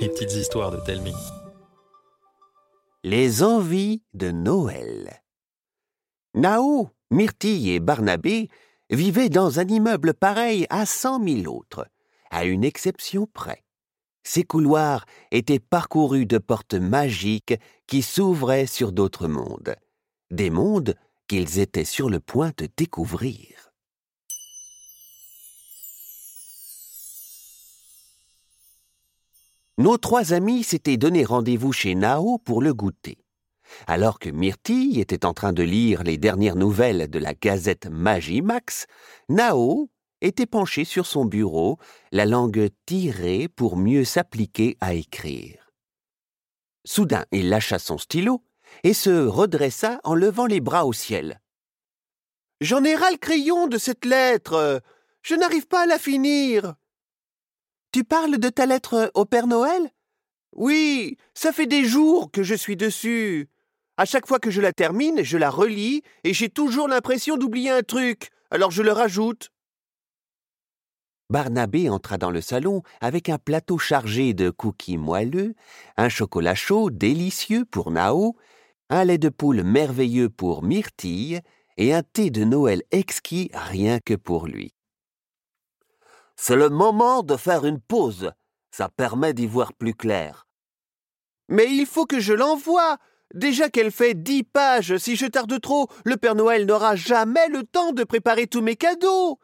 Les petites histoires de Telmi. Les envies de Noël. Nao, Myrtille et Barnabé vivaient dans un immeuble pareil à cent mille autres, à une exception près. Ces couloirs étaient parcourus de portes magiques qui s'ouvraient sur d'autres mondes, des mondes qu'ils étaient sur le point de découvrir. Nos trois amis s'étaient donné rendez-vous chez Nao pour le goûter. Alors que Myrtille était en train de lire les dernières nouvelles de la gazette Magimax, Nao était penché sur son bureau, la langue tirée pour mieux s'appliquer à écrire. Soudain, il lâcha son stylo et se redressa en levant les bras au ciel. J'en ai ras le crayon de cette lettre. Je n'arrive pas à la finir. Tu parles de ta lettre au Père Noël? Oui, ça fait des jours que je suis dessus. À chaque fois que je la termine, je la relis et j'ai toujours l'impression d'oublier un truc, alors je le rajoute. Barnabé entra dans le salon avec un plateau chargé de cookies moelleux, un chocolat chaud délicieux pour Nao, un lait de poule merveilleux pour Myrtille et un thé de Noël exquis rien que pour lui. C'est le moment de faire une pause. Ça permet d'y voir plus clair. Mais il faut que je l'envoie. Déjà qu'elle fait dix pages, si je tarde trop, le Père Noël n'aura jamais le temps de préparer tous mes cadeaux.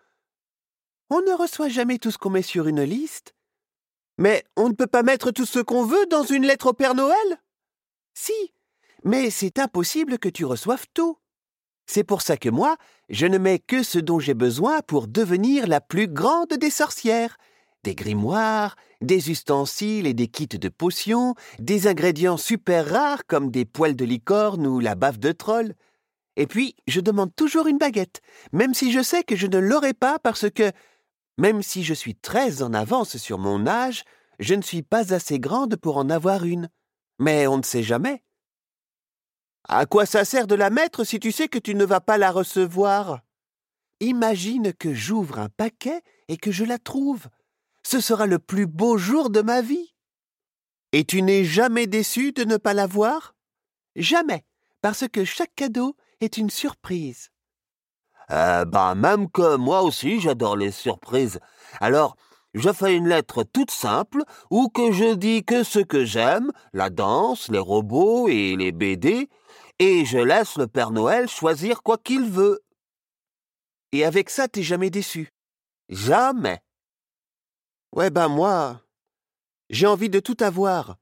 On ne reçoit jamais tout ce qu'on met sur une liste. Mais on ne peut pas mettre tout ce qu'on veut dans une lettre au Père Noël? Si, mais c'est impossible que tu reçoives tout. C'est pour ça que moi, je ne mets que ce dont j'ai besoin pour devenir la plus grande des sorcières. Des grimoires, des ustensiles et des kits de potions, des ingrédients super rares comme des poils de licorne ou la baffe de troll. Et puis, je demande toujours une baguette, même si je sais que je ne l'aurai pas parce que, même si je suis très en avance sur mon âge, je ne suis pas assez grande pour en avoir une. Mais on ne sait jamais. À quoi ça sert de la mettre si tu sais que tu ne vas pas la recevoir? Imagine que j'ouvre un paquet et que je la trouve. Ce sera le plus beau jour de ma vie. Et tu n'es jamais déçu de ne pas l'avoir Jamais, parce que chaque cadeau est une surprise. Euh, bah, même que moi aussi j'adore les surprises. Alors, je fais une lettre toute simple où que je dis que ce que j'aime, la danse, les robots et les BD, et je laisse le Père Noël choisir quoi qu'il veut. Et avec ça, t'es jamais déçu. Jamais. Ouais, ben moi, j'ai envie de tout avoir.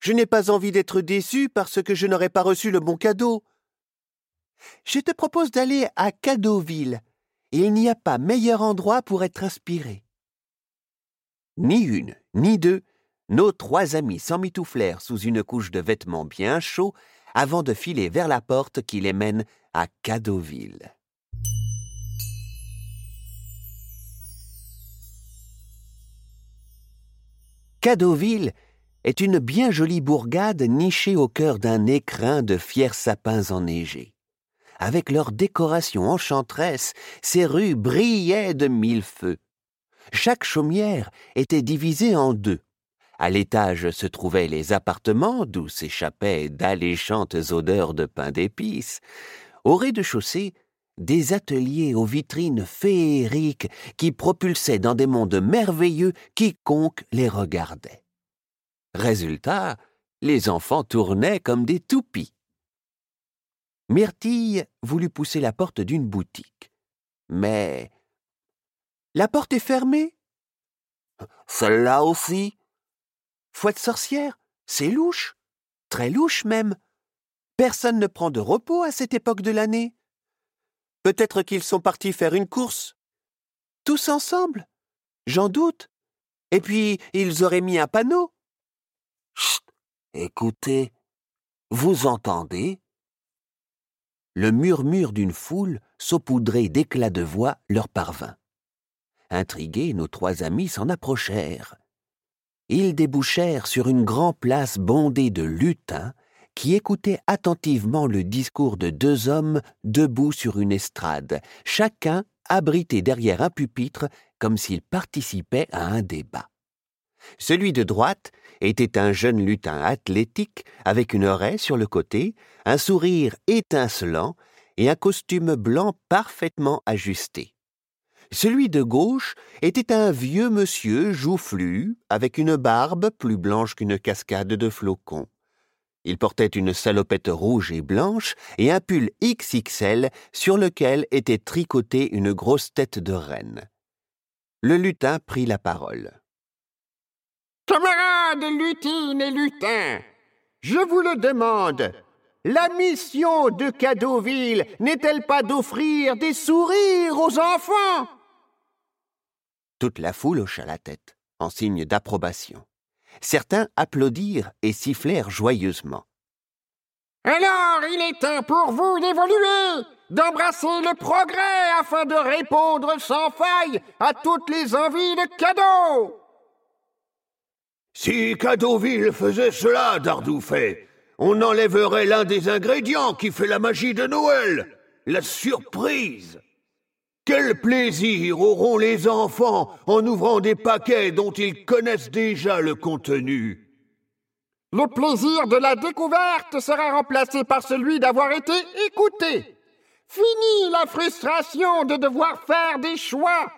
Je n'ai pas envie d'être déçu parce que je n'aurais pas reçu le bon cadeau. Je te propose d'aller à Cadeauville. Il n'y a pas meilleur endroit pour être inspiré. Ni une, ni deux, nos trois amis s'emmitouflèrent sous une couche de vêtements bien chauds avant de filer vers la porte qui les mène à Cadeauville. Cadeauville est une bien jolie bourgade nichée au cœur d'un écrin de fiers sapins enneigés. Avec leurs décorations enchanteresses, ces rues brillaient de mille feux. Chaque chaumière était divisée en deux. À l'étage se trouvaient les appartements d'où s'échappaient d'alléchantes odeurs de pain d'épices. Au rez-de-chaussée, des ateliers aux vitrines féeriques qui propulsaient dans des mondes merveilleux quiconque les regardait. Résultat, les enfants tournaient comme des toupies. Myrtille voulut pousser la porte d'une boutique. Mais. La porte est fermée? Celle-là aussi? Fouette sorcière, c'est louche. Très louche même. Personne ne prend de repos à cette époque de l'année. Peut-être qu'ils sont partis faire une course. Tous ensemble J'en doute. Et puis, ils auraient mis un panneau. Chut Écoutez, vous entendez? Le murmure d'une foule saupoudrée d'éclats de voix leur parvint. Intrigués, nos trois amis s'en approchèrent. Ils débouchèrent sur une grande place bondée de lutins qui écoutaient attentivement le discours de deux hommes debout sur une estrade, chacun abrité derrière un pupitre comme s'ils participaient à un débat. Celui de droite était un jeune lutin athlétique avec une oreille sur le côté, un sourire étincelant et un costume blanc parfaitement ajusté. Celui de gauche était un vieux monsieur joufflu, avec une barbe plus blanche qu'une cascade de flocons. Il portait une salopette rouge et blanche et un pull XXL sur lequel était tricotée une grosse tête de reine. Le lutin prit la parole. Camarades lutines et lutins, je vous le demande, la mission de Cadeauville n'est-elle pas d'offrir des sourires aux enfants? Toute la foule hocha la tête, en signe d'approbation. Certains applaudirent et sifflèrent joyeusement. Alors il est temps pour vous d'évoluer, d'embrasser le progrès afin de répondre sans faille à toutes les envies de cadeaux. Si Cadeauville faisait cela, Dardoufet, on enlèverait l'un des ingrédients qui fait la magie de Noël, la surprise. Quel plaisir auront les enfants en ouvrant des paquets dont ils connaissent déjà le contenu. Le plaisir de la découverte sera remplacé par celui d'avoir été écouté. Fini la frustration de devoir faire des choix.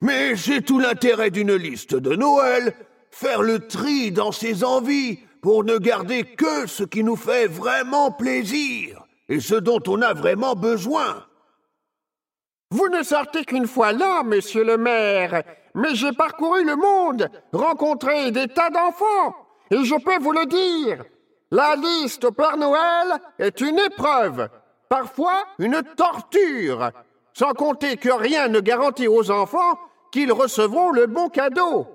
Mais c'est tout l'intérêt d'une liste de Noël, faire le tri dans ses envies pour ne garder que ce qui nous fait vraiment plaisir et ce dont on a vraiment besoin. Vous ne sortez qu'une fois là, monsieur le maire, mais j'ai parcouru le monde, rencontré des tas d'enfants, et je peux vous le dire, la liste au Père Noël est une épreuve, parfois une torture, sans compter que rien ne garantit aux enfants qu'ils recevront le bon cadeau.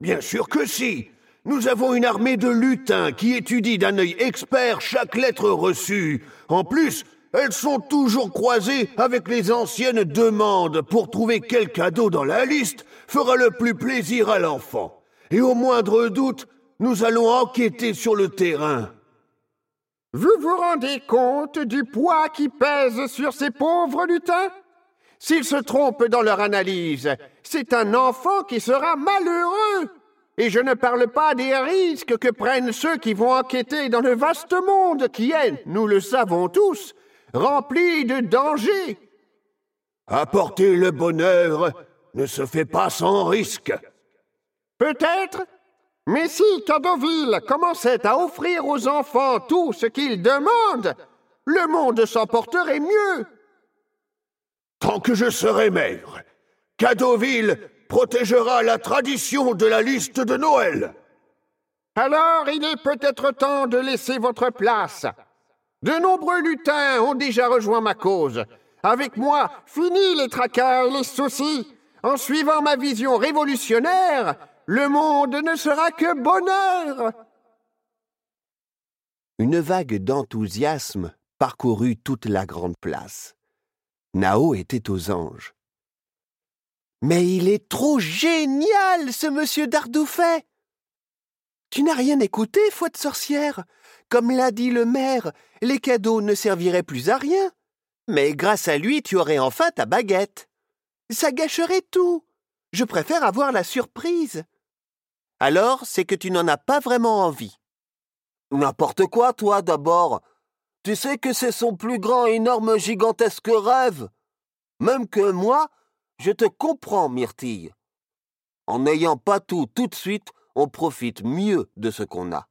Bien sûr que si. Nous avons une armée de lutins qui étudient d'un œil expert chaque lettre reçue. En plus, elles sont toujours croisées avec les anciennes demandes pour trouver quel cadeau dans la liste fera le plus plaisir à l'enfant. Et au moindre doute, nous allons enquêter sur le terrain. Vous vous rendez compte du poids qui pèse sur ces pauvres lutins? S'ils se trompent dans leur analyse, c'est un enfant qui sera malheureux. Et je ne parle pas des risques que prennent ceux qui vont enquêter dans le vaste monde qui est, nous le savons tous, rempli de dangers. Apporter le bonheur ne se fait pas sans risque. Peut-être, mais si Cadeauville commençait à offrir aux enfants tout ce qu'ils demandent, le monde s'en porterait mieux. Tant que je serai maire, Cadeauville protégera la tradition de la liste de Noël. Alors il est peut-être temps de laisser votre place. De nombreux lutins ont déjà rejoint ma cause. Avec moi, fini les tracas et les soucis. En suivant ma vision révolutionnaire, le monde ne sera que bonheur. Une vague d'enthousiasme parcourut toute la grande place. Nao était aux anges. Mais il est trop génial, ce monsieur Dardoufet Tu n'as rien écouté, foi de sorcière? Comme l'a dit le maire, les cadeaux ne serviraient plus à rien. Mais grâce à lui, tu aurais enfin ta baguette. Ça gâcherait tout. Je préfère avoir la surprise. Alors, c'est que tu n'en as pas vraiment envie. N'importe quoi, toi, d'abord. Tu sais que c'est son plus grand, énorme, gigantesque rêve. Même que moi, je te comprends, Myrtille. En n'ayant pas tout tout de suite, on profite mieux de ce qu'on a.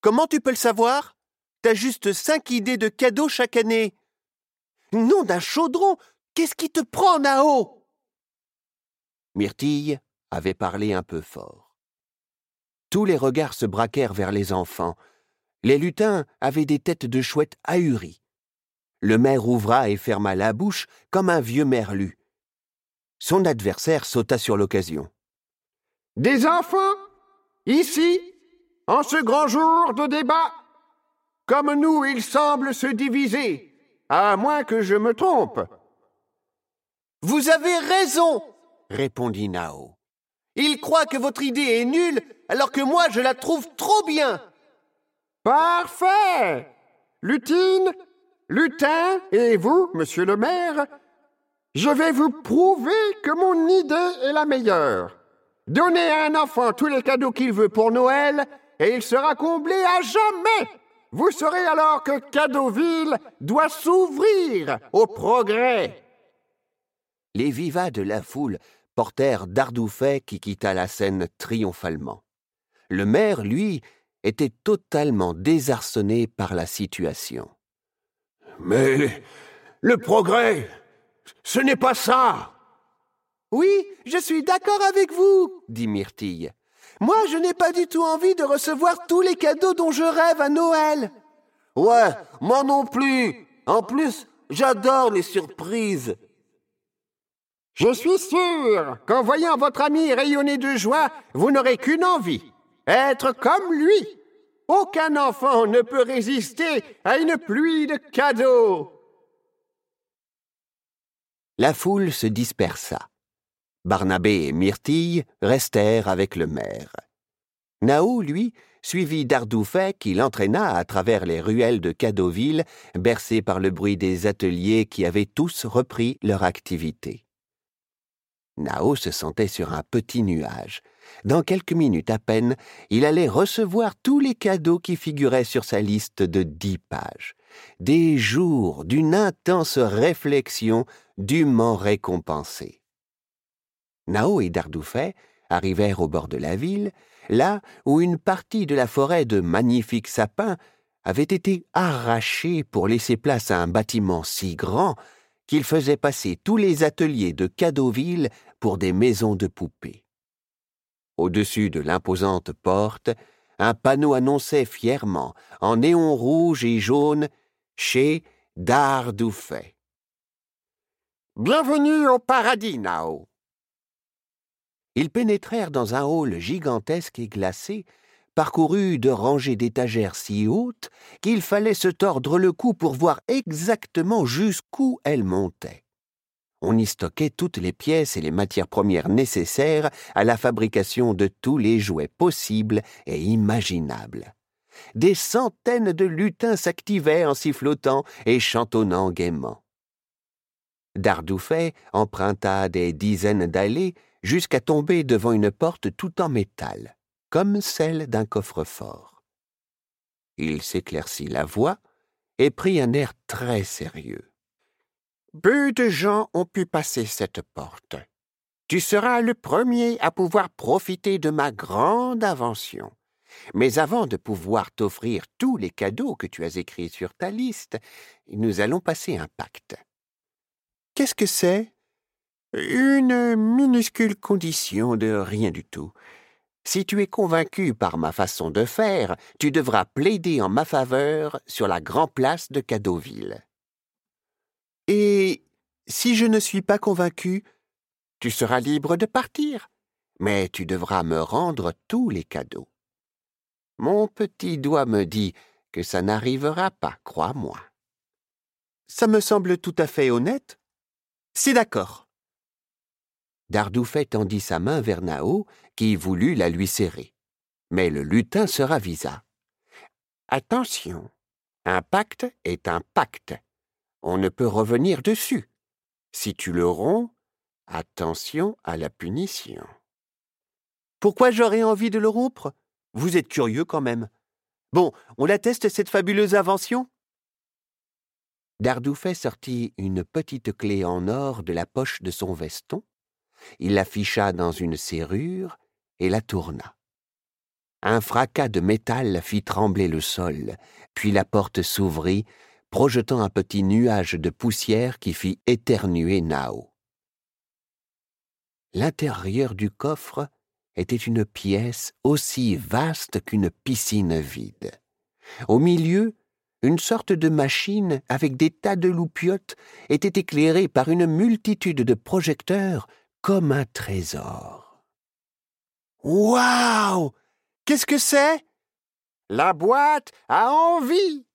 Comment tu peux le savoir? T'as juste cinq idées de cadeaux chaque année. Nom d'un chaudron Qu'est-ce qui te prend, Nao? Myrtille avait parlé un peu fort. Tous les regards se braquèrent vers les enfants, les lutins avaient des têtes de chouettes ahuries. Le maire ouvra et ferma la bouche comme un vieux merlu. Son adversaire sauta sur l'occasion. Des enfants? Ici? En ce grand jour de débat Comme nous, ils semblent se diviser, à moins que je me trompe. Vous avez raison répondit Nao. Il croit que votre idée est nulle, alors que moi je la trouve trop bien. Parfait Lutine, Lutin et vous, monsieur le maire, Je vais vous prouver que mon idée est la meilleure. Donnez à un enfant tous les cadeaux qu'il veut pour Noël et il sera comblé à jamais. Vous saurez alors que Cadeauville doit s'ouvrir au progrès. Les vivats de la foule portèrent Dardoufet qui quitta la scène triomphalement. Le maire, lui, était totalement désarçonné par la situation. Mais le progrès, ce n'est pas ça. Oui, je suis d'accord avec vous, dit Myrtille. Moi, je n'ai pas du tout envie de recevoir tous les cadeaux dont je rêve à Noël. Ouais, moi non plus. En plus, j'adore les surprises. Je suis sûr qu'en voyant votre ami rayonner de joie, vous n'aurez qu'une envie, être comme lui. Aucun enfant ne peut résister à une pluie de cadeaux. La foule se dispersa. Barnabé et Myrtille restèrent avec le maire. Nao, lui, suivit Dardoufet qui l'entraîna à travers les ruelles de Cadeauville, bercé par le bruit des ateliers qui avaient tous repris leur activité. Nao se sentait sur un petit nuage. Dans quelques minutes à peine, il allait recevoir tous les cadeaux qui figuraient sur sa liste de dix pages. Des jours d'une intense réflexion dûment récompensés. Nao et Dardoufet arrivèrent au bord de la ville, là où une partie de la forêt de magnifiques sapins avait été arrachée pour laisser place à un bâtiment si grand qu'il faisait passer tous les ateliers de Cadeauville pour des maisons de poupées. Au-dessus de l'imposante porte, un panneau annonçait fièrement, en néon rouge et jaune, chez Dardoufet. Bienvenue au paradis, Nao. Ils pénétrèrent dans un hall gigantesque et glacé, parcouru de rangées d'étagères si hautes qu'il fallait se tordre le cou pour voir exactement jusqu'où elles montaient. On y stockait toutes les pièces et les matières premières nécessaires à la fabrication de tous les jouets possibles et imaginables. Des centaines de lutins s'activaient en sifflotant et chantonnant gaiement. Dardoufet emprunta des dizaines d'allées jusqu'à tomber devant une porte tout en métal, comme celle d'un coffre-fort. Il s'éclaircit la voix et prit un air très sérieux. Peu de gens ont pu passer cette porte. Tu seras le premier à pouvoir profiter de ma grande invention. Mais avant de pouvoir t'offrir tous les cadeaux que tu as écrits sur ta liste, nous allons passer un pacte. Qu'est-ce que c'est? Une minuscule condition de rien du tout. Si tu es convaincu par ma façon de faire, tu devras plaider en ma faveur sur la grande place de Cadeauville. Et si je ne suis pas convaincu, tu seras libre de partir, mais tu devras me rendre tous les cadeaux. Mon petit doigt me dit que ça n'arrivera pas, crois-moi. Ça me semble tout à fait honnête. C'est d'accord. Dardoufet tendit sa main vers Nao, qui voulut la lui serrer. Mais le lutin se ravisa. Attention, un pacte est un pacte on ne peut revenir dessus. Si tu le romps, attention à la punition. Pourquoi j'aurais envie de le rompre? Vous êtes curieux quand même. Bon, on atteste cette fabuleuse invention? Dardoufet sortit une petite clé en or de la poche de son veston, il la ficha dans une serrure et la tourna. Un fracas de métal fit trembler le sol, puis la porte s'ouvrit projetant un petit nuage de poussière qui fit éternuer Nao. L'intérieur du coffre était une pièce aussi vaste qu'une piscine vide. Au milieu, une sorte de machine avec des tas de loupiottes était éclairée par une multitude de projecteurs comme un trésor. Waouh Qu'est-ce que c'est? La boîte a envie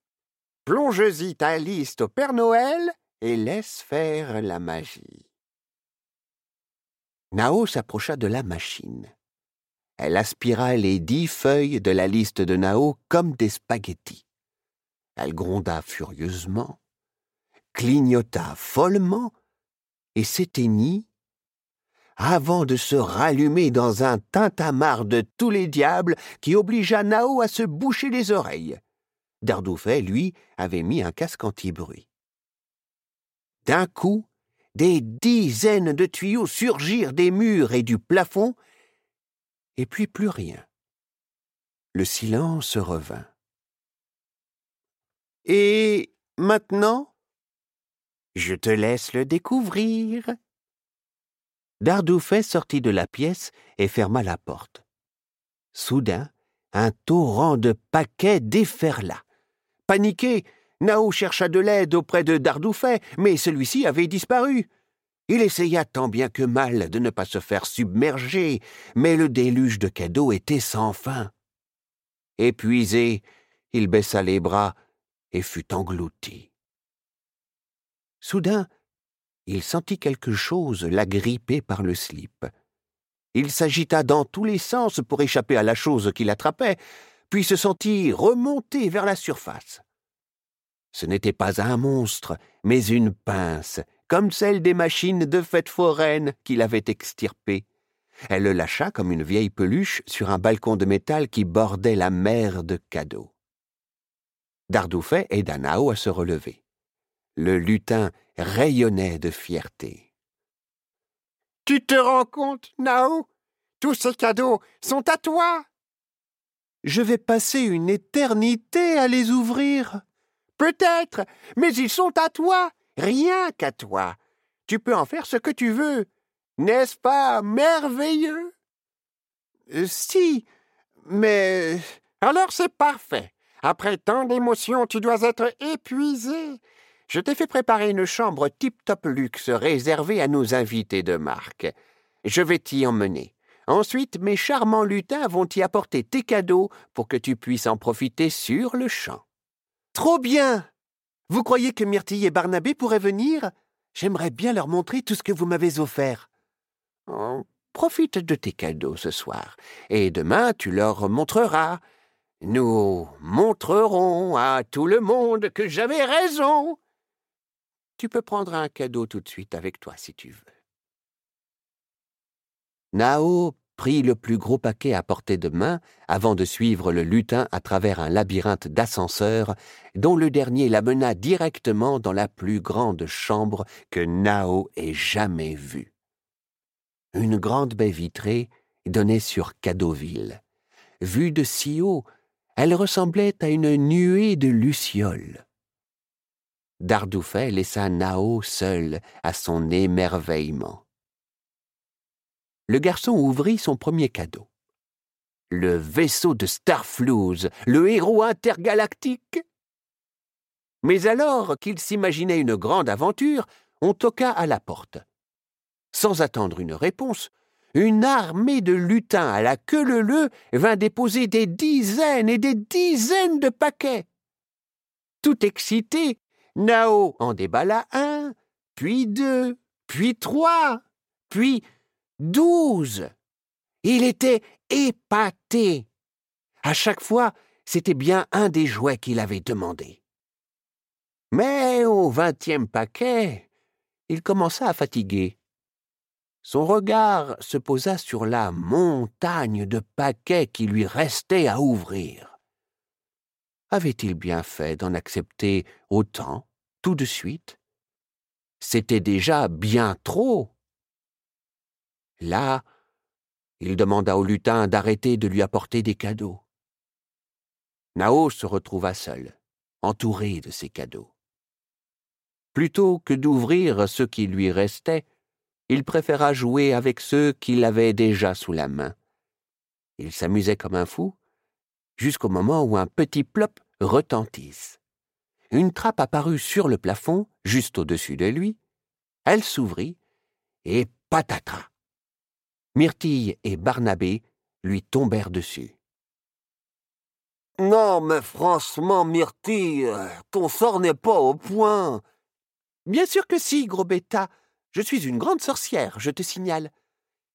plonge-y ta liste au Père Noël et laisse faire la magie. Nao s'approcha de la machine. Elle aspira les dix feuilles de la liste de Nao comme des spaghettis. Elle gronda furieusement, clignota follement, et s'éteignit avant de se rallumer dans un tintamarre de tous les diables qui obligea Nao à se boucher les oreilles. Dardoufet, lui, avait mis un casque anti-bruit. D'un coup, des dizaines de tuyaux surgirent des murs et du plafond, et puis plus rien. Le silence revint. Et maintenant? Je te laisse le découvrir. Dardoufet sortit de la pièce et ferma la porte. Soudain, un torrent de paquets déferla. Paniqué, Nao chercha de l'aide auprès de Dardoufet, mais celui-ci avait disparu. Il essaya tant bien que mal de ne pas se faire submerger, mais le déluge de cadeaux était sans fin. Épuisé, il baissa les bras et fut englouti. Soudain, il sentit quelque chose l'agripper par le slip. Il s'agita dans tous les sens pour échapper à la chose qui l'attrapait, puis se sentit remonter vers la surface. Ce n'était pas un monstre, mais une pince, comme celle des machines de fête foraine qu'il avait extirpée. Elle le lâcha comme une vieille peluche sur un balcon de métal qui bordait la mer de cadeaux. Dardoufet aida Nao à se relever. Le lutin rayonnait de fierté. Tu te rends compte, Nao? Tous ces cadeaux sont à toi. Je vais passer une éternité à les ouvrir. Peut-être, mais ils sont à toi, rien qu'à toi. Tu peux en faire ce que tu veux. N'est-ce pas merveilleux? Euh, Si, mais. Alors c'est parfait. Après tant d'émotions, tu dois être épuisé. Je t'ai fait préparer une chambre tip-top luxe réservée à nos invités de marque. Je vais t'y emmener. Ensuite, mes charmants lutins vont t'y apporter tes cadeaux pour que tu puisses en profiter sur le champ. Trop bien Vous croyez que Myrtille et Barnabé pourraient venir? J'aimerais bien leur montrer tout ce que vous m'avez offert. Oh, profite de tes cadeaux ce soir, et demain tu leur montreras. Nous montrerons à tout le monde que j'avais raison. Tu peux prendre un cadeau tout de suite avec toi si tu veux. Nao prit le plus gros paquet à portée de main avant de suivre le lutin à travers un labyrinthe d'ascenseurs dont le dernier l'amena directement dans la plus grande chambre que Nao ait jamais vue. Une grande baie vitrée donnait sur Cadoville. Vue de si haut, elle ressemblait à une nuée de lucioles. Dardoufet laissa Nao seul à son émerveillement. Le garçon ouvrit son premier cadeau. Le vaisseau de Starflouz, le héros intergalactique. Mais alors qu'il s'imaginait une grande aventure, on toqua à la porte. Sans attendre une réponse, une armée de lutins à la queue leu vint déposer des dizaines et des dizaines de paquets. Tout excité, Nao en déballa un, puis deux, puis trois, puis douze. Il était épaté. À chaque fois, c'était bien un des jouets qu'il avait demandé. Mais au vingtième paquet, il commença à fatiguer. Son regard se posa sur la montagne de paquets qui lui restait à ouvrir avait-il bien fait d'en accepter autant, tout de suite? C'était déjà bien trop. Là, il demanda au lutin d'arrêter de lui apporter des cadeaux. Nao se retrouva seul, entouré de ses cadeaux. Plutôt que d'ouvrir ceux qui lui restaient, il préféra jouer avec ceux qu'il avait déjà sous la main. Il s'amusait comme un fou, jusqu'au moment où un petit plop retentisse. Une trappe apparut sur le plafond, juste au-dessus de lui. Elle s'ouvrit, et patatras. Myrtille et Barnabé lui tombèrent dessus. Non, mais franchement, Myrtille, ton sort n'est pas au point. Bien sûr que si, gros bêta. Je suis une grande sorcière, je te signale.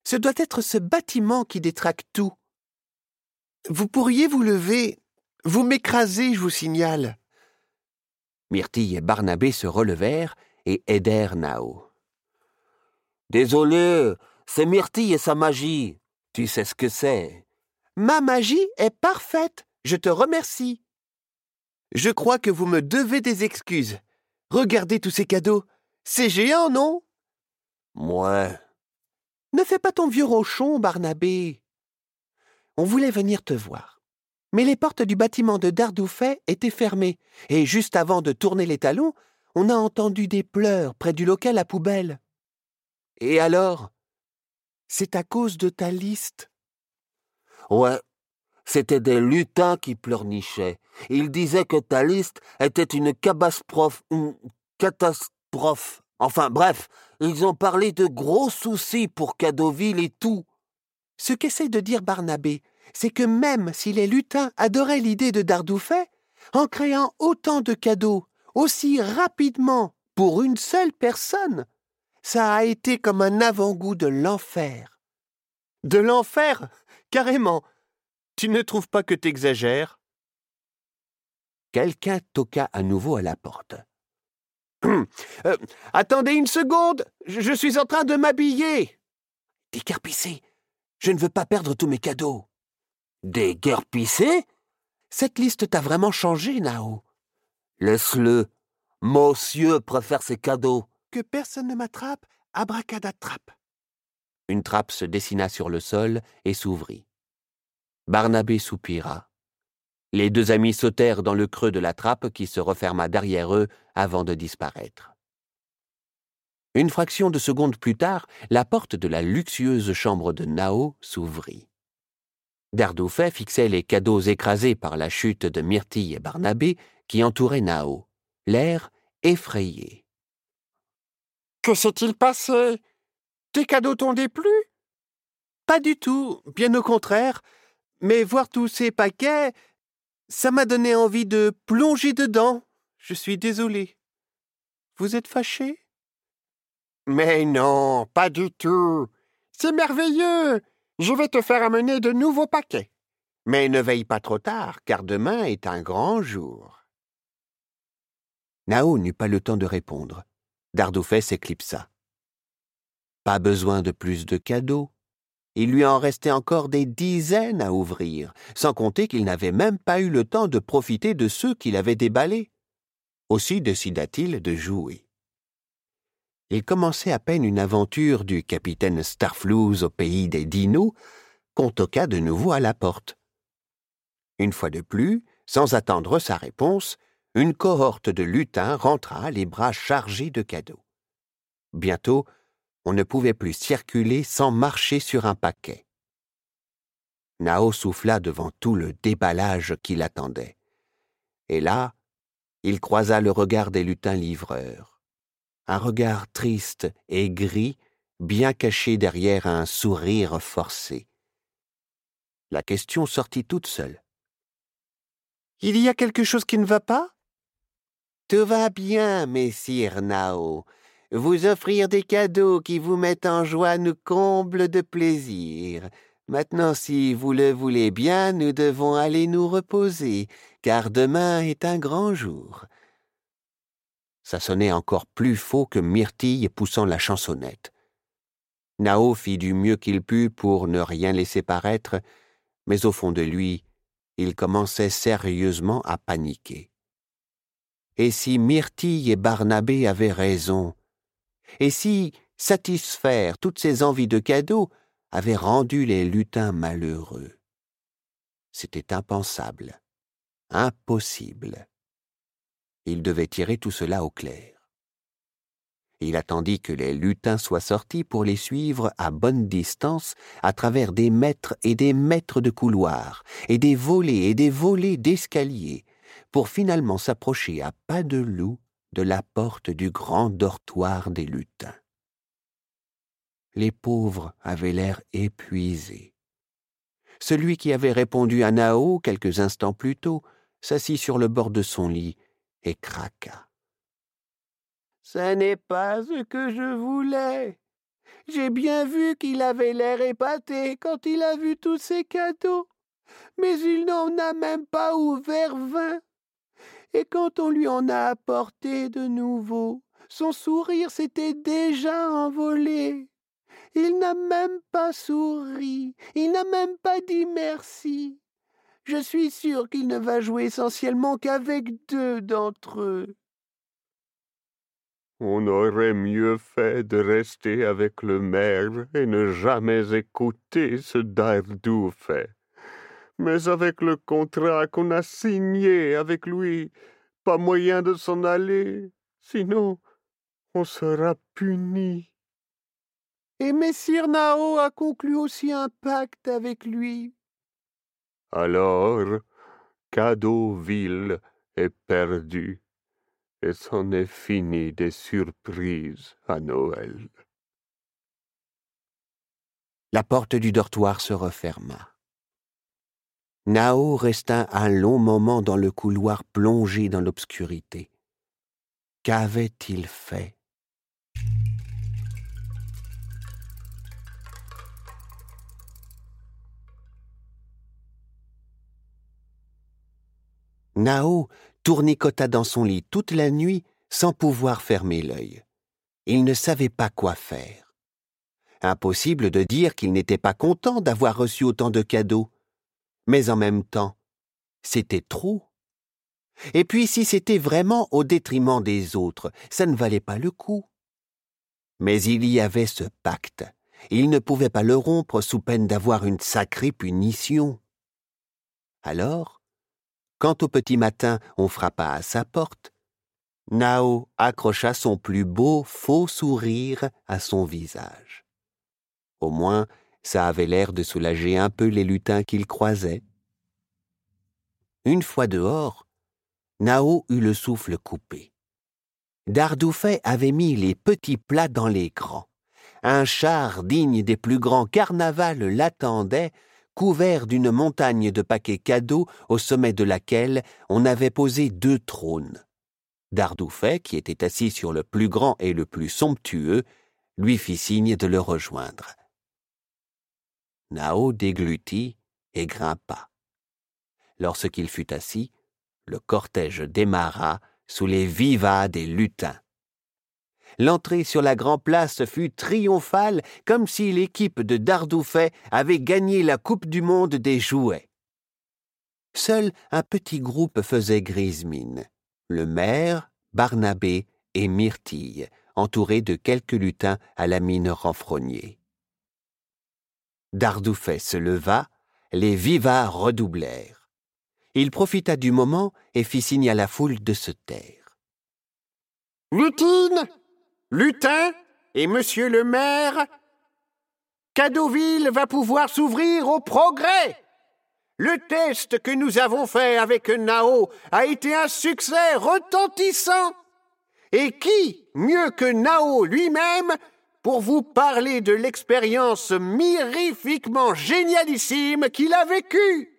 Ce doit être ce bâtiment qui détraque tout. Vous pourriez vous lever vous m'écrasez, je vous signale. Myrtille et Barnabé se relevèrent et aidèrent Nao. Désolé, c'est Myrtille et sa magie. Tu sais ce que c'est. Ma magie est parfaite. Je te remercie. Je crois que vous me devez des excuses. Regardez tous ces cadeaux. C'est géant, non? Ouais. Ne fais pas ton vieux rochon, Barnabé. On voulait venir te voir. Mais les portes du bâtiment de Dardoufet étaient fermées, et juste avant de tourner les talons, on a entendu des pleurs près du local à poubelle. Et alors C'est à cause de ta liste. Ouais, c'était des lutins qui pleurnichaient. Ils disaient que ta liste était une cabastrophe, une catastrophe. Enfin bref, ils ont parlé de gros soucis pour Cadoville et tout. Ce qu'essaie de dire Barnabé, c'est que même si les lutins adoraient l'idée de Dardoufet, en créant autant de cadeaux aussi rapidement pour une seule personne, ça a été comme un avant-goût de l'enfer. De l'enfer Carrément. Tu ne trouves pas que t'exagères? Quelqu'un toqua à nouveau à la porte. Euh, attendez une seconde, je, suis en train de m'habiller. Déguerpissé, je ne veux pas perdre tous mes cadeaux. Déguerpissé Cette liste t'a vraiment changé, Nao. Laisse-le. Monsieur préfère ses cadeaux. Que personne ne m'attrape, abracadatrape. Une trappe se dessina sur le sol et s'ouvrit. Barnabé soupira. Les deux amis sautèrent dans le creux de la trappe qui se referma derrière eux avant de disparaître. Une fraction de seconde plus tard, la porte de la luxueuse chambre de Nao s'ouvrit. Dardoufet fixait les cadeaux écrasés par la chute de Myrtille et Barnabé qui entouraient Nao, l'air effrayé. Que s'est-il passé? Tes cadeaux t'ont déplu? Pas du tout, bien au contraire. Mais voir tous ces paquets, ça m'a donné envie de plonger dedans. Je suis désolé. Vous êtes fâché? Mais non, pas du tout. C'est merveilleux. Je vais te faire amener de nouveaux paquets. Mais ne veille pas trop tard, car demain est un grand jour. Nao n'eut pas le temps de répondre. Dardoufet s'éclipsa. Pas besoin de plus de cadeaux. Il lui en restait encore des dizaines à ouvrir, sans compter qu'il n'avait même pas eu le temps de profiter de ceux qu'il avait déballés. Aussi décida-t-il de jouer. Il commençait à peine une aventure du capitaine Starflouz au pays des dinos qu'on toqua de nouveau à la porte. Une fois de plus, sans attendre sa réponse, une cohorte de lutins rentra les bras chargés de cadeaux. Bientôt, on ne pouvait plus circuler sans marcher sur un paquet. Nao souffla devant tout le déballage qui l'attendait. Et là, il croisa le regard des lutins livreurs. Un regard triste et gris, bien caché derrière un sourire forcé. La question sortit toute seule. Il y a quelque chose qui ne va pas? Tout va bien, messire Nao. Vous offrir des cadeaux qui vous mettent en joie nous comble de plaisir. Maintenant, si vous le voulez bien, nous devons aller nous reposer, car demain est un grand jour. Ça sonnait encore plus faux que Myrtille poussant la chansonnette. Nao fit du mieux qu'il put pour ne rien laisser paraître, mais au fond de lui, il commençait sérieusement à paniquer. Et si Myrtille et Barnabé avaient raison, et si satisfaire toutes ces envies de cadeaux avait rendu les lutins malheureux? C'était impensable, impossible. Il devait tirer tout cela au clair. Il attendit que les lutins soient sortis pour les suivre à bonne distance à travers des mètres et des mètres de couloirs, et des volets et des volets d'escaliers, pour finalement s'approcher à pas de loup de la porte du grand dortoir des lutins. Les pauvres avaient l'air épuisés. Celui qui avait répondu à Nao quelques instants plus tôt s'assit sur le bord de son lit et craqua. Ce n'est pas ce que je voulais. J'ai bien vu qu'il avait l'air épaté quand il a vu tous ces cadeaux, mais il n'en a même pas ouvert vingt et quand on lui en a apporté de nouveau, son sourire s'était déjà envolé. Il n'a même pas souri, il n'a même pas dit merci. Je suis sûr qu'il ne va jouer essentiellement qu'avec deux d'entre eux. On aurait mieux fait de rester avec le maire et ne jamais écouter ce Dardoufet. Mais avec le contrat qu'on a signé avec lui, pas moyen de s'en aller, sinon on sera puni. Et Messire Nao a conclu aussi un pacte avec lui. Alors, Cadeauville est perdu et c'en est fini des surprises à Noël. La porte du dortoir se referma. Nao resta un long moment dans le couloir plongé dans l'obscurité. Qu'avait-il fait? Nao tournicota dans son lit toute la nuit sans pouvoir fermer l'œil. Il ne savait pas quoi faire. Impossible de dire qu'il n'était pas content d'avoir reçu autant de cadeaux. Mais en même temps, c'était trop. Et puis si c'était vraiment au détriment des autres, ça ne valait pas le coup. Mais il y avait ce pacte. Il ne pouvait pas le rompre sous peine d'avoir une sacrée punition. Alors, quand au petit matin on frappa à sa porte, Nao accrocha son plus beau faux sourire à son visage. Au moins, ça avait l'air de soulager un peu les lutins qu'il croisait. Une fois dehors, Nao eut le souffle coupé. Dardoufet avait mis les petits plats dans les grands. Un char digne des plus grands carnavals l'attendait couvert d'une montagne de paquets cadeaux au sommet de laquelle on avait posé deux trônes. Dardoufet, qui était assis sur le plus grand et le plus somptueux, lui fit signe de le rejoindre. Nao déglutit et grimpa. Lorsqu'il fut assis, le cortège démarra sous les vivas des lutins. L'entrée sur la Grand Place fut triomphale, comme si l'équipe de Dardoufet avait gagné la Coupe du Monde des jouets. Seul un petit groupe faisait grise mine. Le maire, Barnabé et Myrtille, entourés de quelques lutins à la mine renfrognée. Dardoufet se leva, les vivats redoublèrent. Il profita du moment et fit signe à la foule de se taire. Lutine Lutin et monsieur le maire, Cadeauville va pouvoir s'ouvrir au progrès. Le test que nous avons fait avec Nao a été un succès retentissant. Et qui, mieux que Nao lui-même, pour vous parler de l'expérience mirifiquement génialissime qu'il a vécue?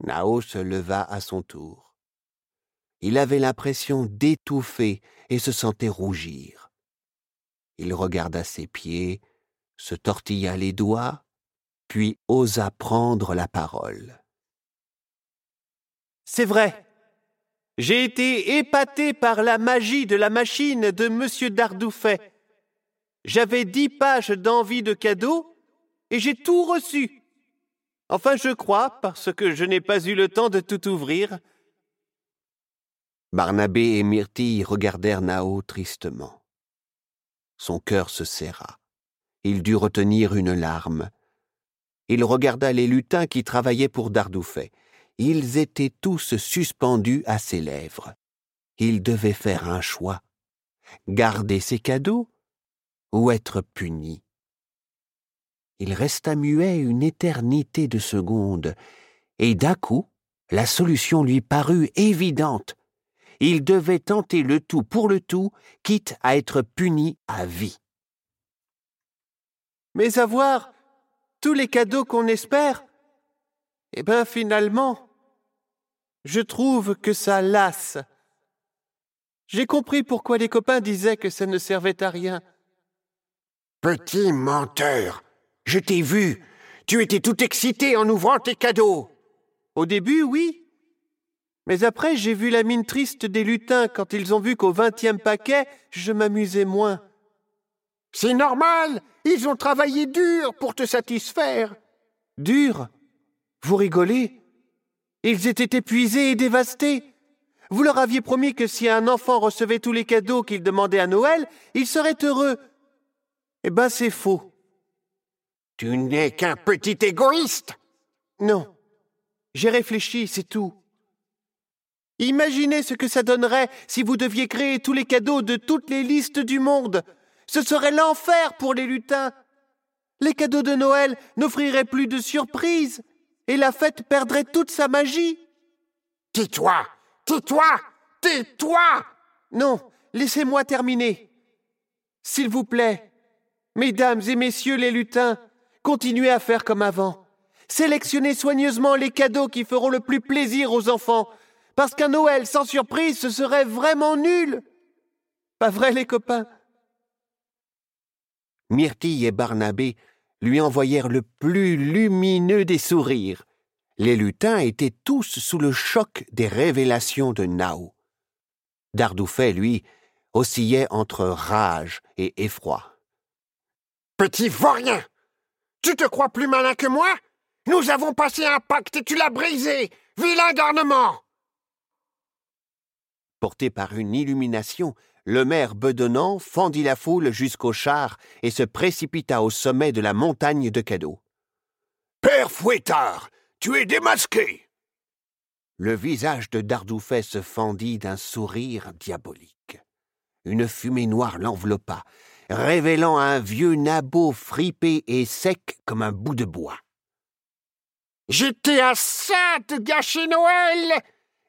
Nao se leva à son tour. Il avait l'impression d'étouffer et se sentait rougir. Il regarda ses pieds, se tortilla les doigts, puis osa prendre la parole. C'est vrai. J'ai été épaté par la magie de la machine de M. Dardoufet. J'avais dix pages d'envie de cadeaux et j'ai tout reçu. Enfin, je crois, parce que je n'ai pas eu le temps de tout ouvrir, Barnabé et Myrtille regardèrent Nao tristement. Son cœur se serra. Il dut retenir une larme. Il regarda les lutins qui travaillaient pour Dardoufet. Ils étaient tous suspendus à ses lèvres. Il devait faire un choix. Garder ses cadeaux ou être puni? Il resta muet une éternité de secondes, et d'un coup, la solution lui parut évidente il devait tenter le tout pour le tout, quitte à être puni à vie. Mais avoir tous les cadeaux qu'on espère, eh bien finalement, je trouve que ça lasse. J'ai compris pourquoi les copains disaient que ça ne servait à rien. Petit menteur, je t'ai vu. Tu étais tout excité en ouvrant tes cadeaux. Au début, oui. Mais après, j'ai vu la mine triste des lutins quand ils ont vu qu'au vingtième paquet, je m'amusais moins. C'est normal, ils ont travaillé dur pour te satisfaire. Dur? Vous rigolez? Ils étaient épuisés et dévastés. Vous leur aviez promis que si un enfant recevait tous les cadeaux qu'il demandait à Noël, il serait heureux. Eh ben, c'est faux. Tu n'es qu'un petit égoïste. Non. J'ai réfléchi, c'est tout. Imaginez ce que ça donnerait si vous deviez créer tous les cadeaux de toutes les listes du monde. Ce serait l'enfer pour les lutins. Les cadeaux de Noël n'offriraient plus de surprises et la fête perdrait toute sa magie. Tais-toi Tais-toi Tais-toi Non, laissez-moi terminer. S'il vous plaît, mesdames et messieurs les lutins, continuez à faire comme avant. Sélectionnez soigneusement les cadeaux qui feront le plus plaisir aux enfants, parce qu'un Noël sans surprise, ce serait vraiment nul. Pas vrai, les copains? Myrtille et Barnabé lui envoyèrent le plus lumineux des sourires. Les lutins étaient tous sous le choc des révélations de Nao. Dardoufet, lui, oscillait entre rage et effroi. Petit vaurien Tu te crois plus malin que moi? Nous avons passé un pacte et tu l'as brisé Vilain garnement Porté par une illumination, le maire bedonnant fendit la foule jusqu'au char et se précipita au sommet de la montagne de cadeaux. Père Fouettard, tu es démasqué. Le visage de Dardoufet se fendit d'un sourire diabolique. Une fumée noire l'enveloppa, révélant un vieux nabot fripé et sec comme un bout de bois. J'étais à ça de gâcher Noël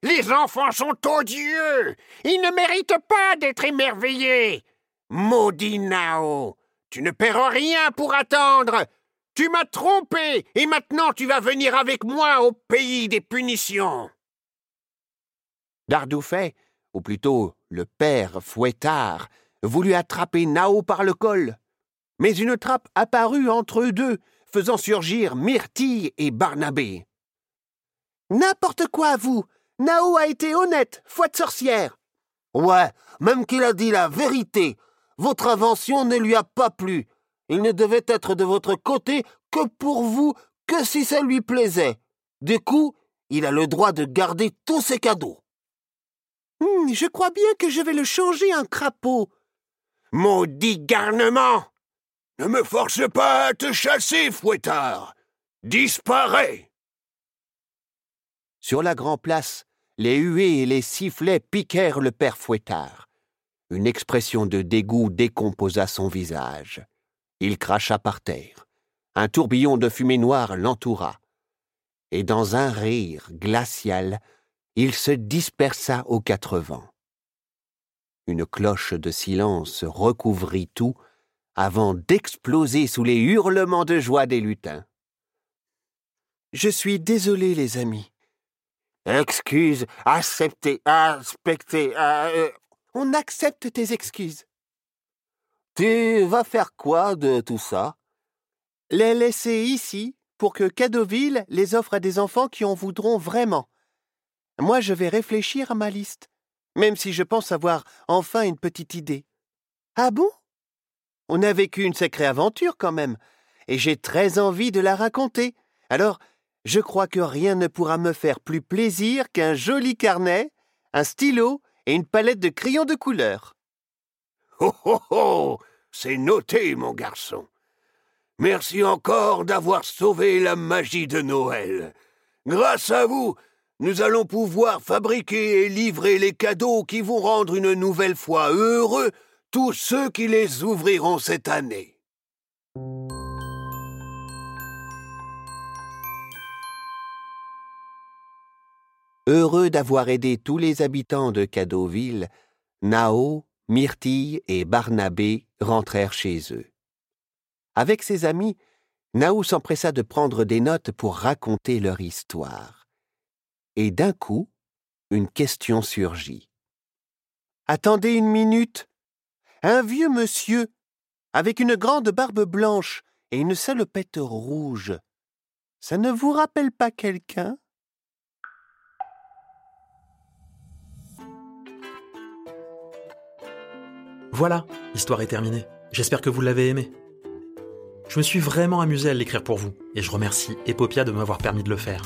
les enfants sont odieux. Ils ne méritent pas d'être émerveillés. Maudit Nao, tu ne perds rien pour attendre. Tu m'as trompé et maintenant tu vas venir avec moi au pays des punitions. Dardoufet, ou plutôt le père Fouettard, voulut attraper Nao par le col. Mais une trappe apparut entre eux deux, faisant surgir Myrtille et Barnabé. N'importe quoi, vous Nao a été honnête, foi de sorcière. Ouais, même qu'il a dit la vérité. Votre invention ne lui a pas plu. Il ne devait être de votre côté que pour vous, que si ça lui plaisait. Du coup, il a le droit de garder tous ses cadeaux. Hmm, je crois bien que je vais le changer en crapaud. Maudit garnement Ne me force pas à te chasser, fouettard Disparais sur la grand-place, les huées et les sifflets piquèrent le père Fouettard. Une expression de dégoût décomposa son visage. Il cracha par terre. Un tourbillon de fumée noire l'entoura. Et dans un rire glacial, il se dispersa aux quatre vents. Une cloche de silence recouvrit tout avant d'exploser sous les hurlements de joie des lutins. Je suis désolé, les amis. Excuse, accepter, inspecter. Euh, On accepte tes excuses. Tu vas faire quoi de tout ça? Les laisser ici pour que Cadoville les offre à des enfants qui en voudront vraiment. Moi, je vais réfléchir à ma liste, même si je pense avoir enfin une petite idée. Ah bon? On a vécu une sacrée aventure quand même, et j'ai très envie de la raconter. Alors, je crois que rien ne pourra me faire plus plaisir qu'un joli carnet, un stylo et une palette de crayons de couleur. Oh oh oh C'est noté, mon garçon. Merci encore d'avoir sauvé la magie de Noël. Grâce à vous, nous allons pouvoir fabriquer et livrer les cadeaux qui vont rendre une nouvelle fois heureux tous ceux qui les ouvriront cette année. Heureux d'avoir aidé tous les habitants de Cadeauville, Nao, Myrtille et Barnabé rentrèrent chez eux. Avec ses amis, Nao s'empressa de prendre des notes pour raconter leur histoire. Et d'un coup, une question surgit. Attendez une minute. Un vieux monsieur, avec une grande barbe blanche et une salopette rouge, ça ne vous rappelle pas quelqu'un? Voilà, l'histoire est terminée. J'espère que vous l'avez aimé. Je me suis vraiment amusé à l'écrire pour vous, et je remercie Epopia de m'avoir permis de le faire.